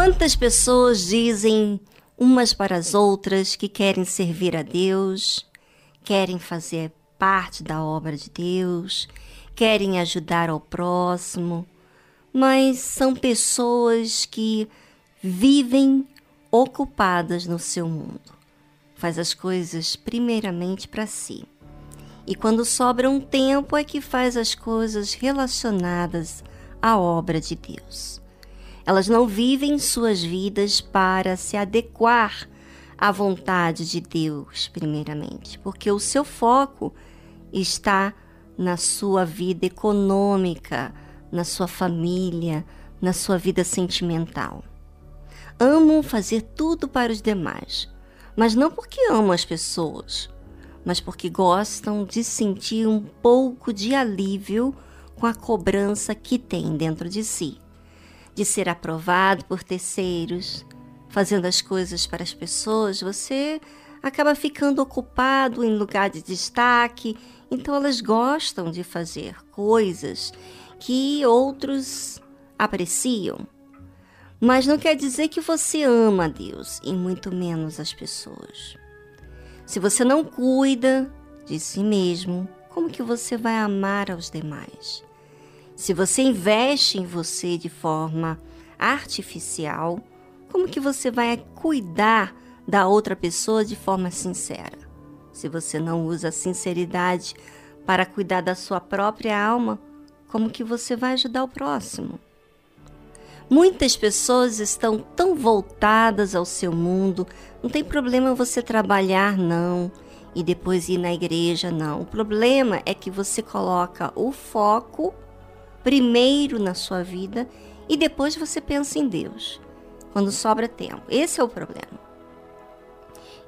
Quantas pessoas dizem umas para as outras que querem servir a Deus, querem fazer parte da obra de Deus, querem ajudar ao próximo, mas são pessoas que vivem ocupadas no seu mundo. Faz as coisas primeiramente para si. E quando sobra um tempo é que faz as coisas relacionadas à obra de Deus. Elas não vivem suas vidas para se adequar à vontade de Deus, primeiramente, porque o seu foco está na sua vida econômica, na sua família, na sua vida sentimental. Amam fazer tudo para os demais, mas não porque amam as pessoas, mas porque gostam de sentir um pouco de alívio com a cobrança que tem dentro de si, de ser aprovado por terceiros, fazendo as coisas para as pessoas, você acaba ficando ocupado em lugar de destaque, então elas gostam de fazer coisas que outros apreciam. Mas não quer dizer que você ama a Deus e muito menos as pessoas. Se você não cuida de si mesmo, como que você vai amar aos demais? Se você investe em você de forma artificial, como que você vai cuidar da outra pessoa de forma sincera? Se você não usa a sinceridade para cuidar da sua própria alma, como que você vai ajudar o próximo? Muitas pessoas estão tão voltadas ao seu mundo, não tem problema você trabalhar não e depois ir na igreja não. O problema é que você coloca o foco primeiro na sua vida e depois você pensa em Deus, quando sobra tempo. Esse é o problema.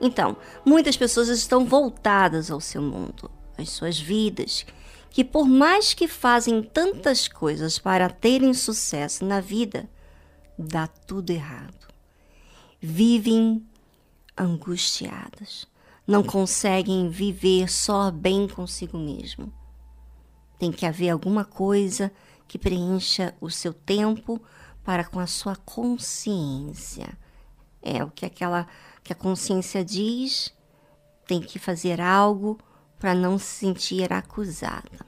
Então, muitas pessoas estão voltadas ao seu mundo, às suas vidas, que por mais que fazem tantas coisas para terem sucesso na vida, dá tudo errado. Vivem angustiadas, não conseguem viver só bem consigo mesmo. Tem que haver alguma coisa que preencha o seu tempo para com a sua consciência. É o que aquela que a consciência diz, tem que fazer algo para não se sentir acusada.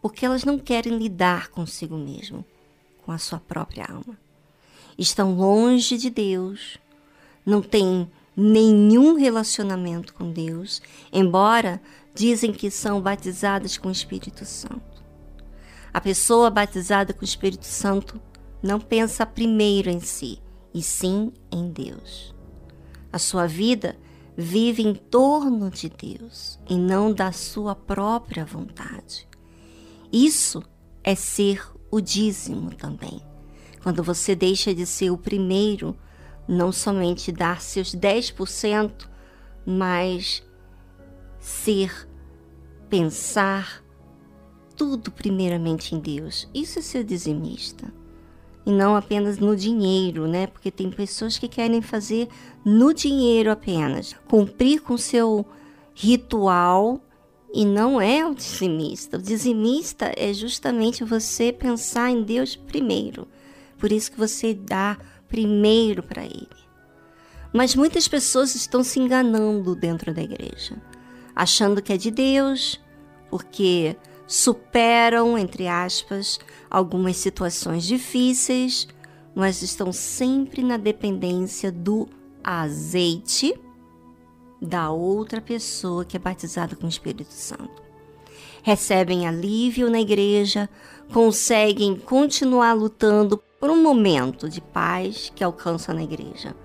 Porque elas não querem lidar consigo mesmo, com a sua própria alma. Estão longe de Deus, não têm nenhum relacionamento com Deus, embora dizem que são batizadas com o Espírito Santo. A pessoa batizada com o Espírito Santo não pensa primeiro em si, e sim em Deus. A sua vida vive em torno de Deus e não da sua própria vontade. Isso é ser o dízimo também. Quando você deixa de ser o primeiro, não somente dar seus 10%, mas ser, pensar tudo primeiramente em Deus. Isso é ser dizimista e não apenas no dinheiro, né? Porque tem pessoas que querem fazer no dinheiro apenas, cumprir com seu ritual e não é o dizimista. O dizimista é justamente você pensar em Deus primeiro. Por isso que você dá primeiro para ele. Mas muitas pessoas estão se enganando dentro da igreja, achando que é de Deus, porque superam, entre aspas, algumas situações difíceis, mas estão sempre na dependência do azeite da outra pessoa que é batizada com o Espírito Santo. Recebem alívio na igreja, conseguem continuar lutando por um momento de paz que alcançam na igreja.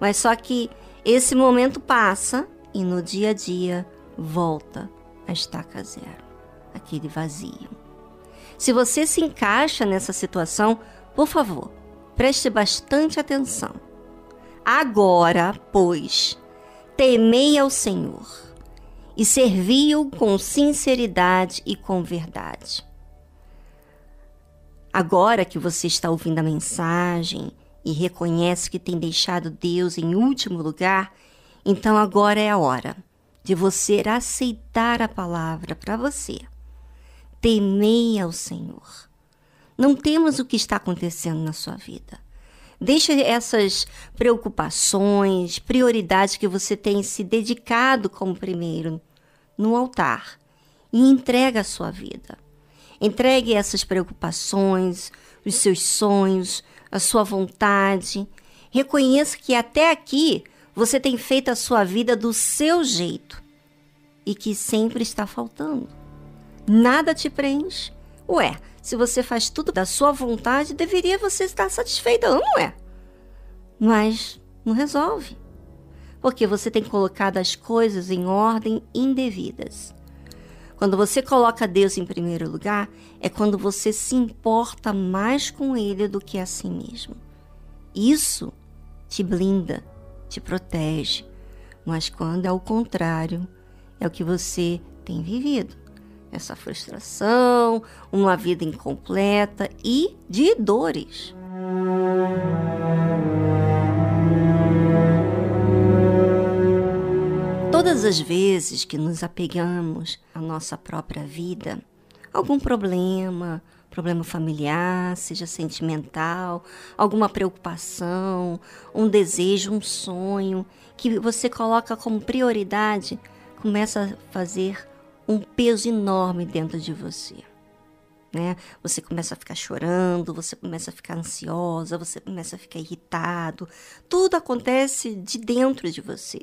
Mas só que esse momento passa e no dia a dia volta a estaca zero aquele vazio. Se você se encaixa nessa situação, por favor, preste bastante atenção. Agora, pois, temei ao Senhor e servi-o com sinceridade e com verdade. Agora que você está ouvindo a mensagem e reconhece que tem deixado Deus em último lugar, então agora é a hora de você aceitar a palavra para você temei ao Senhor. Não temos o que está acontecendo na sua vida. Deixa essas preocupações, prioridades que você tem se dedicado como primeiro no altar e entrega a sua vida. Entregue essas preocupações, os seus sonhos, a sua vontade. Reconheça que até aqui você tem feito a sua vida do seu jeito e que sempre está faltando. Nada te preenche. Ué, se você faz tudo da sua vontade, deveria você estar satisfeita, não é? Mas não resolve. Porque você tem colocado as coisas em ordem indevidas. Quando você coloca Deus em primeiro lugar, é quando você se importa mais com Ele do que a si mesmo. Isso te blinda, te protege. Mas quando é o contrário, é o que você tem vivido essa frustração, uma vida incompleta e de dores. Todas as vezes que nos apegamos à nossa própria vida, algum problema, problema familiar, seja sentimental, alguma preocupação, um desejo, um sonho que você coloca como prioridade, começa a fazer um peso enorme dentro de você. Né? Você começa a ficar chorando, você começa a ficar ansiosa, você começa a ficar irritado. Tudo acontece de dentro de você.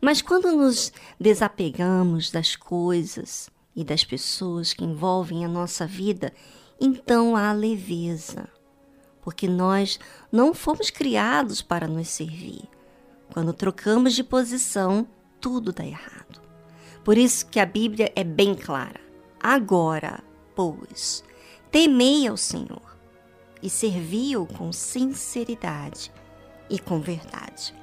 Mas quando nos desapegamos das coisas e das pessoas que envolvem a nossa vida, então há leveza, porque nós não fomos criados para nos servir. Quando trocamos de posição, tudo dá errado. Por isso que a Bíblia é bem clara. Agora, pois, temei ao Senhor e servi-o com sinceridade e com verdade.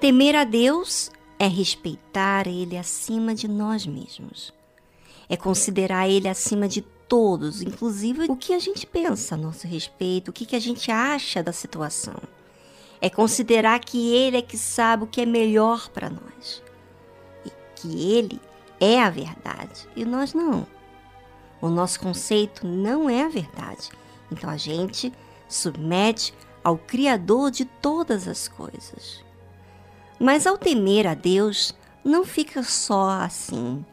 Temer a Deus é respeitar Ele acima de nós mesmos. É considerar Ele acima de todos, inclusive o que a gente pensa a nosso respeito, o que, a gente acha da situação. É considerar que Ele é que sabe o que é melhor para nós que ele é a verdade e nós não. O nosso conceito não é a verdade. Então a gente submete ao Criador de todas as coisas. Mas ao temer a Deus, não fica só assim.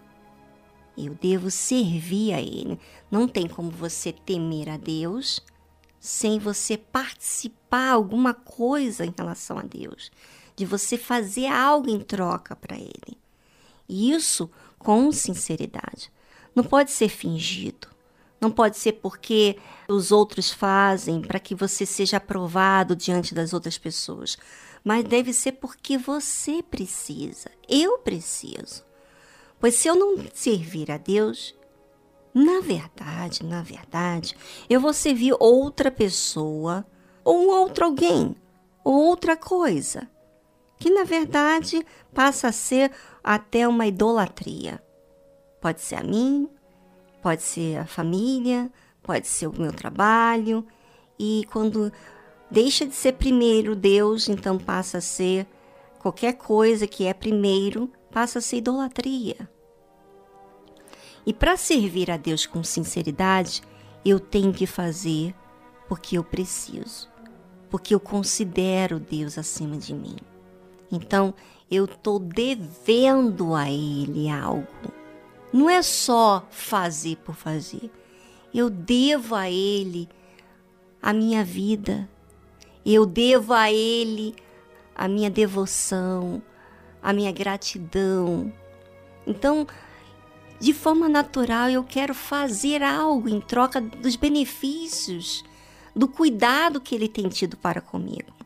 Eu devo servir a Ele. Não tem como você temer a Deus sem você participar alguma coisa em relação a Deus, de você fazer algo em troca para Ele. Isso com sinceridade. Não pode ser fingido. Não pode ser porque os outros fazem para que você seja aprovado diante das outras pessoas. Mas deve ser porque você precisa. Eu preciso. Pois se eu não servir a Deus, na verdade, na verdade, eu vou servir outra pessoa, ou um outro alguém, ou outra coisa, que na verdade passa a ser até uma idolatria. Pode ser a mim, pode ser a família, pode ser o meu trabalho. E quando deixa de ser primeiro Deus, então passa a ser qualquer coisa que é primeiro, passa a ser idolatria. E para servir a Deus com sinceridade, eu tenho que fazer porque eu preciso, porque eu considero Deus acima de mim. Então, eu estou devendo a Ele algo. Não é só fazer por fazer. Eu devo a Ele a minha vida. Eu devo a Ele a minha devoção, a minha gratidão. Então, de forma natural, eu quero fazer algo em troca dos benefícios, do cuidado que Ele tem tido para comigo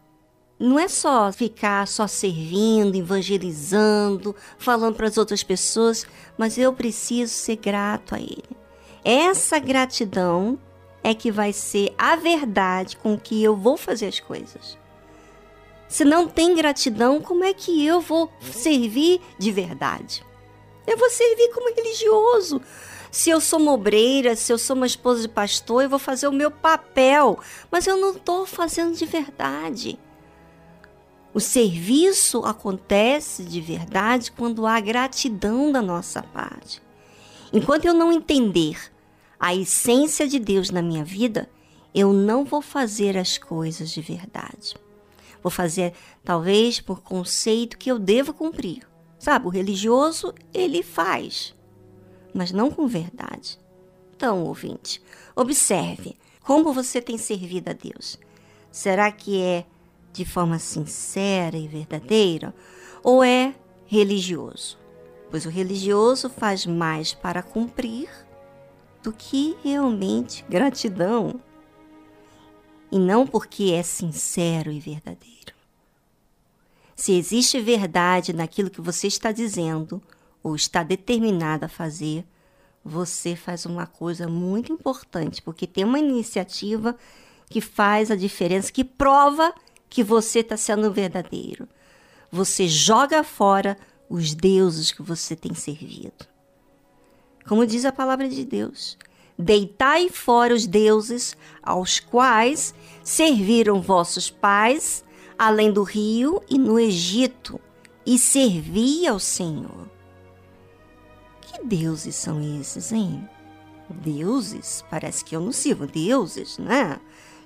não é só ficar só servindo, evangelizando, falando para as outras pessoas, mas eu preciso ser grato a Ele. Essa gratidão é que vai ser a verdade com que eu vou fazer as coisas. Se não tem gratidão, como é que eu vou servir de verdade? Eu vou servir como religioso. Se eu sou uma obreira, se eu sou uma esposa de pastor, eu vou fazer o meu papel, mas eu não estou fazendo de verdade. O serviço acontece de verdade quando há gratidão da nossa parte. Enquanto eu não entender a essência de Deus na minha vida, eu não vou fazer as coisas de verdade. Vou fazer, talvez, por conceito que eu devo cumprir. Sabe, o religioso, ele faz, mas não com verdade. Então, ouvinte, observe como você tem servido a Deus. Será que é de forma sincera e verdadeira ou é religioso? Pois o religioso faz mais para cumprir do que realmente gratidão. E não porque é sincero e verdadeiro. Se existe verdade naquilo que você está dizendo ou está determinado a fazer, você faz uma coisa muito importante, porque tem uma iniciativa que faz a diferença, que prova que você está sendo verdadeiro. Você joga fora os deuses que você tem servido. Como diz a palavra de Deus: Deitai fora os deuses aos quais serviram vossos pais, além do rio e no Egito, e servi ao Senhor. Que deuses são esses, hein? Deuses? Parece que eu não sirvo deuses, né?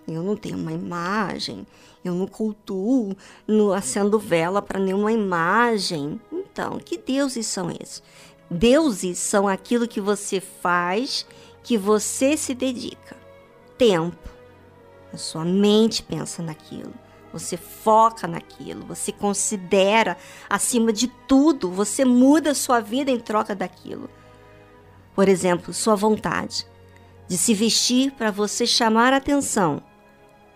Eu não tenho uma imagem, eu não cultuo, não acendo vela para nenhuma imagem. Então, que deuses são esses? Deuses são aquilo que você faz, que você se dedica. Tempo. A sua mente pensa naquilo. Você foca naquilo, você considera acima de tudo, você muda a sua vida em troca daquilo. Por exemplo, sua vontade de se vestir para você chamar atenção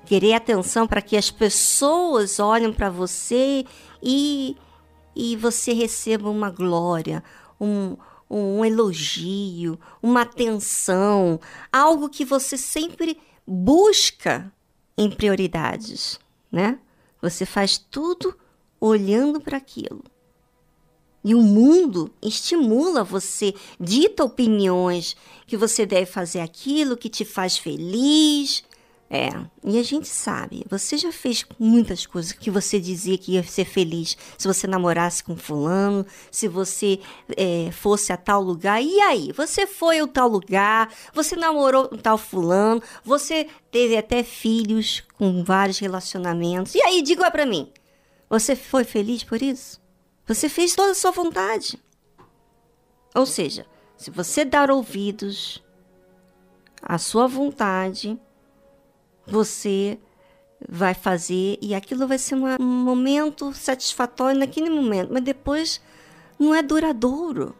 querer atenção para que as pessoas olhem para você e, e você receba uma glória, um, um elogio, uma atenção, algo que você sempre busca em prioridades, né? Você faz tudo olhando para aquilo. E o mundo estimula você, dita opiniões que você deve fazer aquilo que te faz feliz, é, e a gente sabe, você já fez muitas coisas que você dizia que ia ser feliz se você namorasse com fulano, se você é, fosse a tal lugar. E aí? Você foi ao tal lugar, você namorou com tal fulano, você teve até filhos com vários relacionamentos. E aí, diga para mim, você foi feliz por isso? Você fez toda a sua vontade. Ou seja, se você dar ouvidos à sua vontade, você vai fazer e aquilo vai ser uma, um momento satisfatório naquele momento, mas depois não é duradouro.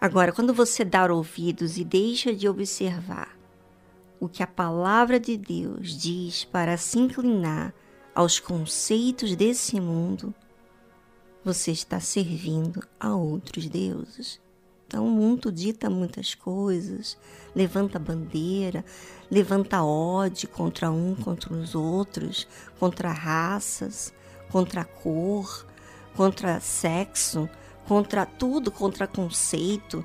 Agora, quando você dá ouvidos e deixa de observar o que a palavra de Deus diz para se inclinar aos conceitos desse mundo, você está servindo a outros deuses. Então, o mundo dita muitas coisas, levanta bandeira, levanta ódio contra um, contra os outros, contra raças, contra cor, contra sexo, contra tudo, contra conceito.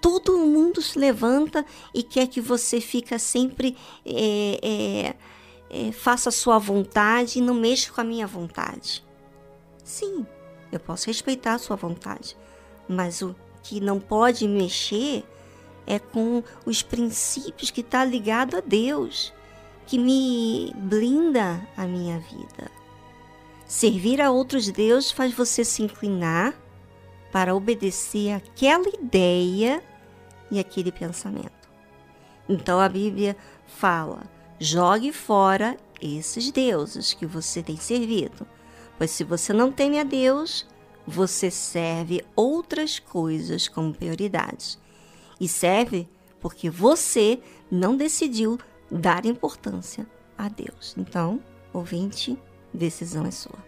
Todo o mundo se levanta e quer que você fica sempre é, é, é, faça a sua vontade e não mexa com a minha vontade. Sim, eu posso respeitar a sua vontade, mas o que não pode mexer é com os princípios que está ligado a Deus, que me blinda a minha vida. Servir a outros deuses faz você se inclinar para obedecer aquela ideia e aquele pensamento. Então a Bíblia fala: jogue fora esses deuses que você tem servido, pois se você não teme a Deus, você serve outras coisas como prioridades. E serve porque você não decidiu dar importância a Deus. Então, ouvinte, decisão é sua.